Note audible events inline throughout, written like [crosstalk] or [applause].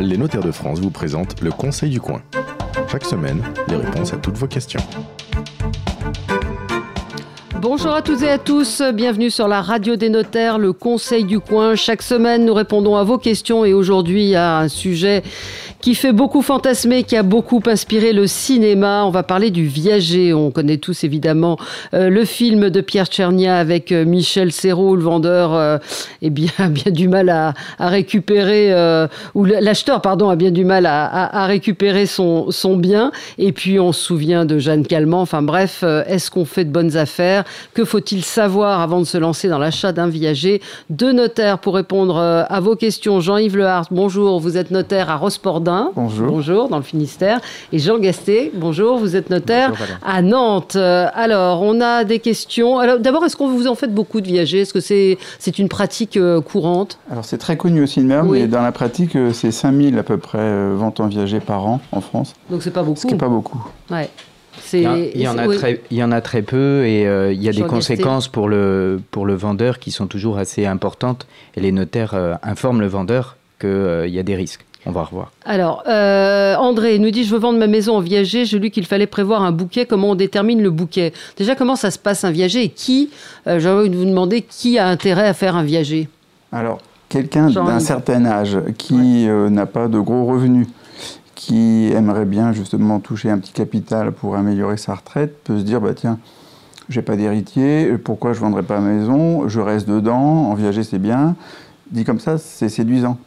Les notaires de France vous présentent le Conseil du coin. Chaque semaine, les réponses à toutes vos questions. Bonjour à toutes et à tous, bienvenue sur la radio des notaires, le Conseil du coin. Chaque semaine, nous répondons à vos questions et aujourd'hui à un sujet qui fait beaucoup fantasmer, qui a beaucoup inspiré le cinéma. On va parler du Viager. On connaît tous évidemment euh, le film de Pierre Tchernia avec euh, Michel Serrault, le vendeur, euh, eh bien, [laughs] a bien du mal à, récupérer, euh, ou l'acheteur, pardon, a bien du mal à, récupérer son, bien. Et puis on se souvient de Jeanne Calment. Enfin bref, est-ce qu'on fait de bonnes affaires? Que faut-il savoir avant de se lancer dans l'achat d'un viager? Deux notaires pour répondre à vos questions. Jean-Yves Lehart, bonjour, vous êtes notaire à Rospordin. Bonjour. Bonjour, dans le Finistère. Et Jean Gasté, bonjour, vous êtes notaire Bonjour, à Nantes. Euh, Alors, on a des questions. Alors, d'abord, est-ce qu'on vous en faites beaucoup de viagers Est-ce que c'est c'est une pratique euh, courante? Alors c'est très connu au cinéma, Oui. mais dans la pratique, euh, c'est 5000 à peu près ventes en viager par an en France, Donc, c'est pas beaucoup. ce qui n'est pas beaucoup. Ouais. Il y, en- C'est- il y en a oui. très, il y en a très peu et euh, il y a des Gasté. conséquences pour le, pour le vendeur qui sont toujours assez importantes et les notaires euh, informent le vendeur qu'il y a des risques. On va revoir. Alors, euh, André nous dit Je veux vendre ma maison en viager. J'ai lu qu'il fallait prévoir un bouquet. Comment on détermine le bouquet? Déjà, comment ça se passe un viager? Et qui euh, J'ai envie de vous demander qui a intérêt à faire un viager? Alors, quelqu'un d'un certain âge qui euh, n'a pas de gros revenus, qui aimerait bien justement toucher un petit capital pour améliorer sa retraite, peut se dire, bah tiens, j'ai pas d'héritier, pourquoi je vendrais pas ma maison? Je reste dedans, en viager c'est bien. Dit comme ça, c'est séduisant.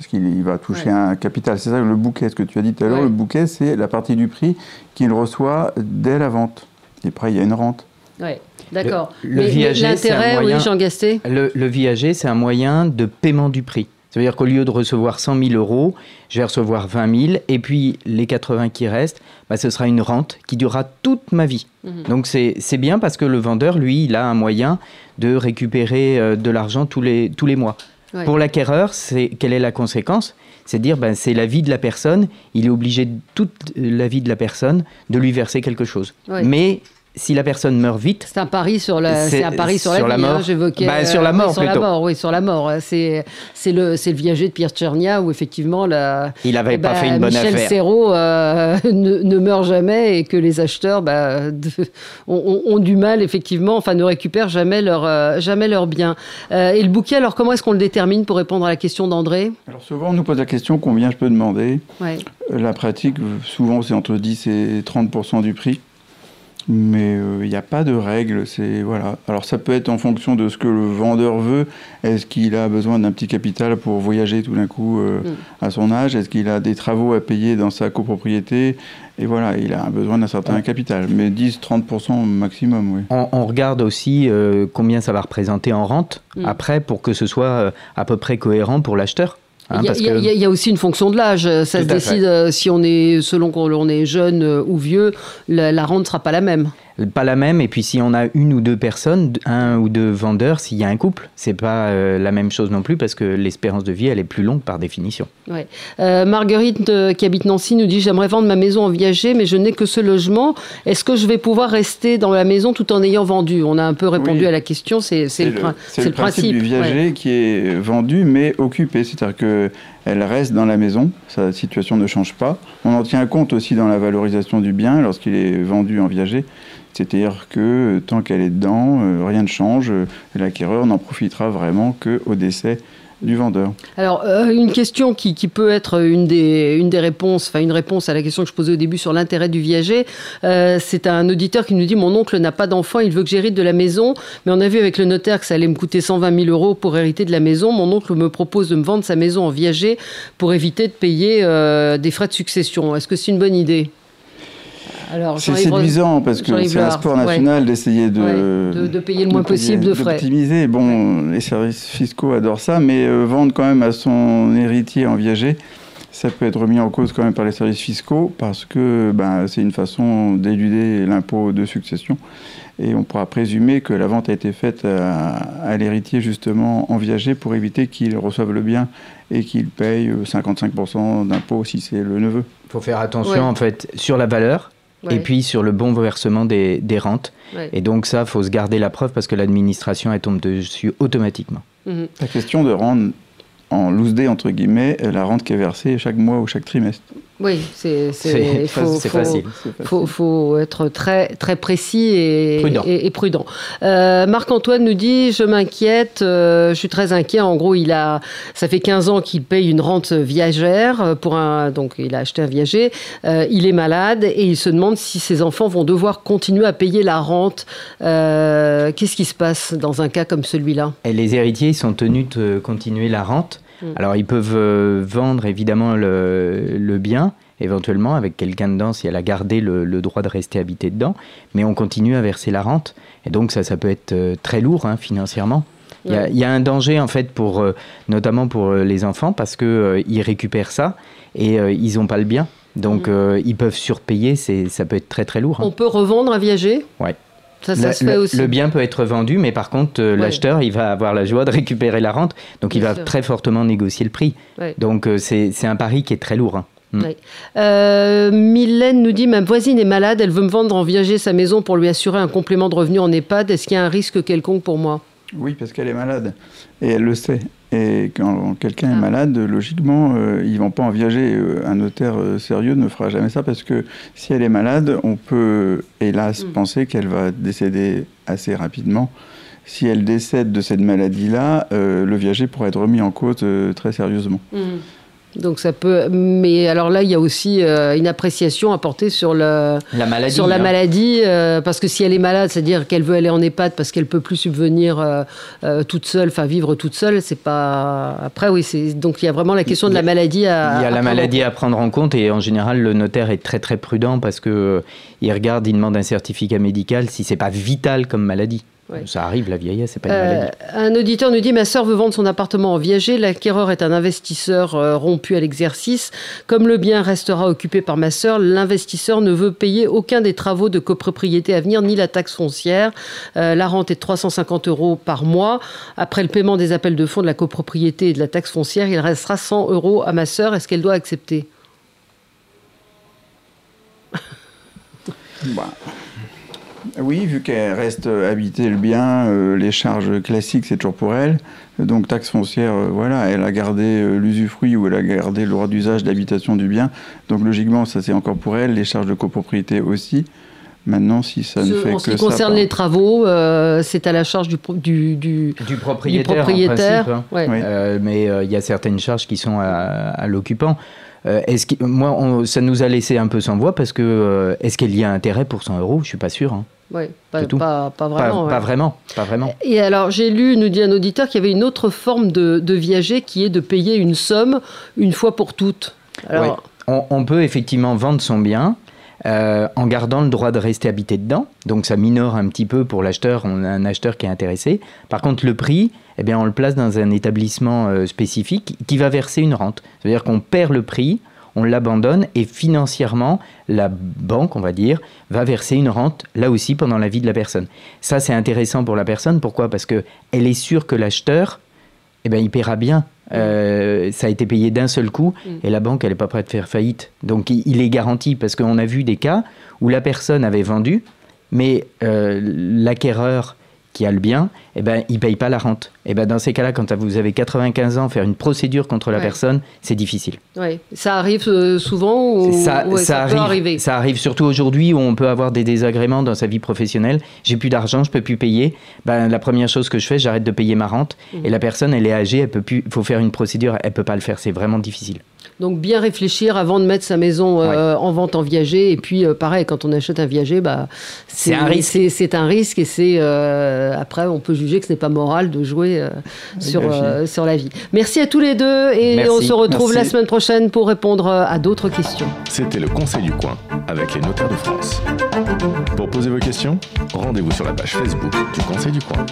Parce qu'il il va toucher Ouais. un capital. C'est ça le bouquet, ce que tu as dit tout à l'heure. Ouais. Le bouquet, c'est la partie du prix qu'il reçoit dès la vente. Et après, il y a une rente. Oui, d'accord. Le- le Mais- mais viager, c'est un l'intérêt, moyen- oui, Jean Gasté Le, le viager, c'est un moyen de paiement du prix. Ça veut dire qu'au lieu de recevoir 100 000 euros, je vais recevoir 20 000 et puis les 80 qui restent, bah, ce sera une rente qui durera toute ma vie. Mhm. Donc c'est c'est bien parce que le vendeur, lui, il a un moyen de récupérer euh, de l'argent tous les, tous les mois. Ouais. Pour l'acquéreur, c'est quelle est la conséquence? C'est dire ben, c'est la vie de la personne, il est obligé toute la vie de la personne de lui verser quelque chose. Ouais. Mais si la personne meurt vite, C'est un pari sur la, C'est- un pari sur, sur la la vie. mort. hein, J'évoquais. Bah, sur la oui, mort, sur la plutôt. mort, oui, sur la mort. C'est c'est le c'est le viager de Pierre Tchernia où effectivement la. il n'avait eh pas ben, fait une bonne Michel affaire. Serrault euh, [laughs] ne, ne meurt jamais et que les acheteurs bah, de- ont, ont- ont du mal effectivement, enfin ne récupèrent jamais leur euh, jamais leurs biens. Euh, et le bouquet, alors comment est-ce qu'on le détermine pour répondre à la question d'André? Alors souvent, on nous pose la question combien je peux demander Ouais. Euh, La pratique, euh, souvent, c'est entre 10 et 30% du prix. Mais euh, il n'y a pas de règle. C'est voilà. Alors ça peut être en fonction de ce que le vendeur veut. Est-ce qu'il a besoin d'un petit capital pour voyager tout d'un coup euh, Mm. à son âge? Est-ce qu'il a des travaux à payer dans sa copropriété? Et voilà, il a besoin d'un certain capital. Mais 10-30 maximum, oui. On, on regarde aussi euh, combien ça va représenter en rente Mm. après pour que ce soit euh, à peu près cohérent pour l'acheteur. Hein, Il y, a- que- y y aussi une fonction de l'âge. Ça se Tout décide euh, si on est, selon qu'on on est jeune ou vieux, la, la rente ne sera pas la même. Pas la même, et puis si on a une ou deux personnes, un ou deux vendeurs, s'il y a un couple, c'est pas euh, la même chose non plus parce que l'espérance de vie, elle est plus longue par définition. Ouais. Euh, Marguerite, euh, qui habite Nancy, nous dit J'aimerais vendre ma maison en viager, mais je n'ai que ce logement. Est-ce que je vais pouvoir rester dans la maison tout en ayant vendu? On a un peu répondu Oui. à la question, c'est le, prin- c'est c'est le principe, du ouais. viager qui est vendu mais occupé. C'est-à-dire qu'elle reste dans la maison, sa situation ne change pas. On en tient compte aussi dans la valorisation du bien lorsqu'il est vendu en viager. C'est-à-dire que euh, tant qu'elle est dedans, euh, rien ne change. Euh, L'acquéreur n'en profitera vraiment qu'au décès du vendeur. Alors, une question qui, peut être une des, une des réponses, enfin une réponse à la question que je posais au début sur l'intérêt du viager. C'est un auditeur qui nous dit Mon oncle n'a pas d'enfant, il veut que j'hérite de la maison, mais on a vu avec le notaire que ça allait me coûter 120 000 euros pour hériter de la maison. Mon oncle me propose de me vendre sa maison en viager pour éviter de payer des frais de succession. Est-ce que c'est une bonne idée? C'est séduisant parce que c'est un sport ouais. national d'essayer de, Ouais, de- de payer le moins payer- possible de frais. d'optimiser. Bon, les services fiscaux adorent ça, mais euh, vendre quand même à son héritier en viager, ça peut être remis en cause quand même par les services fiscaux parce que ben, c'est une façon d'éluder l'impôt de succession. Et on pourra présumer que la vente a été faite à, à l'héritier justement en viager pour éviter qu'il reçoive le bien et qu'il paye euh, 55% d'impôt si c'est le neveu. Il faut faire attention Ouais. en fait sur la valeur Ouais, et puis sur le bon versement des, des rentes. ouais. Et donc ça, faut se garder la preuve parce que l'administration, elle tombe dessus automatiquement. Mhm. La question de rendre en loose day, entre guillemets, la rente qui est versée chaque mois ou chaque trimestre. Oui, c'est facile. Il faut, faut, être très, très précis et prudent. Et, prudent. Euh, Marc-Antoine nous dit Je m'inquiète, euh, je suis très inquiet. En gros, il a, ça fait 15 ans qu'il paye une rente viagère. Pour un, donc, il a acheté un viager. Euh, il est malade et il se demande si ses enfants vont devoir continuer à payer la rente. Qu'est-ce qui se passe dans un cas comme celui-là? Les héritiers sont tenus de continuer la rente. Mm. Alors ils peuvent euh, vendre évidemment le, bien, éventuellement avec quelqu'un dedans si elle a gardé le, droit de rester habité dedans, mais on continue à verser la rente. Et donc ça, ça peut être euh, très lourd hein, financièrement. Il y, a, un danger en fait pour, euh, notamment pour les enfants parce qu'ils ils récupèrent ça et ils n'ont pas le bien. Donc mm. ils peuvent surpayer, ça peut être très très lourd. Hein. On peut revendre un viager? Ouais. Ça, ça le, se fait aussi. le, bien peut être vendu, mais par contre, euh, l'acheteur, il va avoir la joie de récupérer la rente, donc il va très fortement négocier le prix. Donc euh, c'est un pari qui est très lourd. Hein. Mm. Euh, Mylène nous dit Ma voisine est malade, elle veut me vendre en viager sa maison pour lui assurer un complément de revenu en EHPAD. Est-ce qu'il y a un risque quelconque pour moi? Oui, parce qu'elle est malade et elle le sait. Et quand quelqu'un est ah. malade, logiquement, euh, ils ne vont pas en viager. Euh, un notaire euh, sérieux ne fera jamais ça parce que si elle est malade, on peut, hélas, mm. penser qu'elle va décéder assez rapidement. Si elle décède de cette maladie-là, le viager pourrait être remis en cause très sérieusement. Mm. Donc ça peut, mais alors là il y a aussi euh, une appréciation à porter sur le la maladie, sur la hein. maladie euh, parce que si elle est malade, c'est-à-dire qu'elle veut aller en EHPAD parce qu'elle peut plus subvenir euh, toute seule, enfin vivre toute seule, c'est pas après oui c'est donc il y a vraiment la question de la maladie à il y a la maladie à prendre en compte et en général le notaire est très très prudent parce que il regarde, il demande un certificat médical si c'est pas vital comme maladie. Ça arrive, la vieillesse, c'est pas une euh, maladie. Un auditeur nous dit Ma sœur veut vendre son appartement en viager. L'acquéreur est un investisseur euh, rompu à l'exercice. Comme le bien restera occupé par ma sœur, l'investisseur ne veut payer aucun des travaux de copropriété à venir, ni la taxe foncière. Euh, la rente est de 350 euros par mois. Après le paiement des appels de fonds de la copropriété et de la taxe foncière, il restera 100 euros à ma sœur. Est-ce qu'elle doit accepter? Bah, oui, vu qu'elle reste habiter le bien, euh, les charges classiques, c'est toujours pour elle. Donc taxe foncière, euh, voilà, elle a gardé euh, l'usufruit ou elle a gardé le droit d'usage d'habitation du bien. Donc logiquement, ça c'est encore pour elle. Les charges de copropriété aussi. Maintenant, si ça ne fait que ça... En ce qui concerne les travaux, c'est à la charge du, du, du, du propriétaire. Hein. mais il y a certaines charges qui sont à, l'occupant. Est-ce que, moi, ça nous a laissé un peu sans voix parce que est-ce qu'il y a intérêt pour 100 euros? Je suis pas sûr. Hein. Oui, pas, pas, vraiment. Pas, vraiment. Pas vraiment. Et alors, j'ai lu, nous dit un auditeur, qu'il y avait une autre forme de, de, viager qui est de payer une somme une fois pour toutes. Alors... On, peut effectivement vendre son bien. Euh, en gardant le droit de rester habité dedans, donc ça minore un petit peu pour l'acheteur, on a un acheteur qui est intéressé. Par contre, le prix, eh bien, on le place dans un établissement euh, spécifique qui va verser une rente. C'est-à-dire qu'on perd le prix, on l'abandonne et financièrement, la banque, on va dire, va verser une rente là aussi pendant la vie de la personne. Ça, c'est intéressant pour la personne. Pourquoi? Parce qu'elle est sûre que l'acheteur, eh ben, il paiera bien. Euh, ça a été payé d'un seul coup mm. et la banque, elle n'est pas prête de faire faillite. Donc, il est garanti parce qu'on a vu des cas où la personne avait vendu, mais euh, l'acquéreur qui a le bien, eh ben, il ne paye pas la rente. Et eh ben, dans ces cas-là, quand vous avez 95 ans, faire une procédure contre la personne, c'est difficile. Ça arrive euh, souvent ou... ça, ça, arrive, arriver? Ça arrive surtout aujourd'hui où on peut avoir des désagréments dans sa vie professionnelle. J'ai plus d'argent, je peux plus payer. Ben, la première chose que je fais, j'arrête de payer ma rente. Mmh. Et la personne, elle est âgée, elle peut plus. Il faut faire une procédure, elle peut pas le faire. C'est vraiment difficile. Donc bien réfléchir avant de mettre sa maison euh, en vente en viager. Et puis euh, pareil, quand on achète un viager, bah, c'est un risque. C'est un risque et c'est après on peut juger que ce n'est pas moral de jouer sur, sur la vie. Merci à tous les deux et on se retrouve la semaine prochaine pour répondre à d'autres questions. C'était le Conseil du coin avec les notaires de France. Pour poser vos questions, rendez-vous sur la page Facebook du Conseil du coin.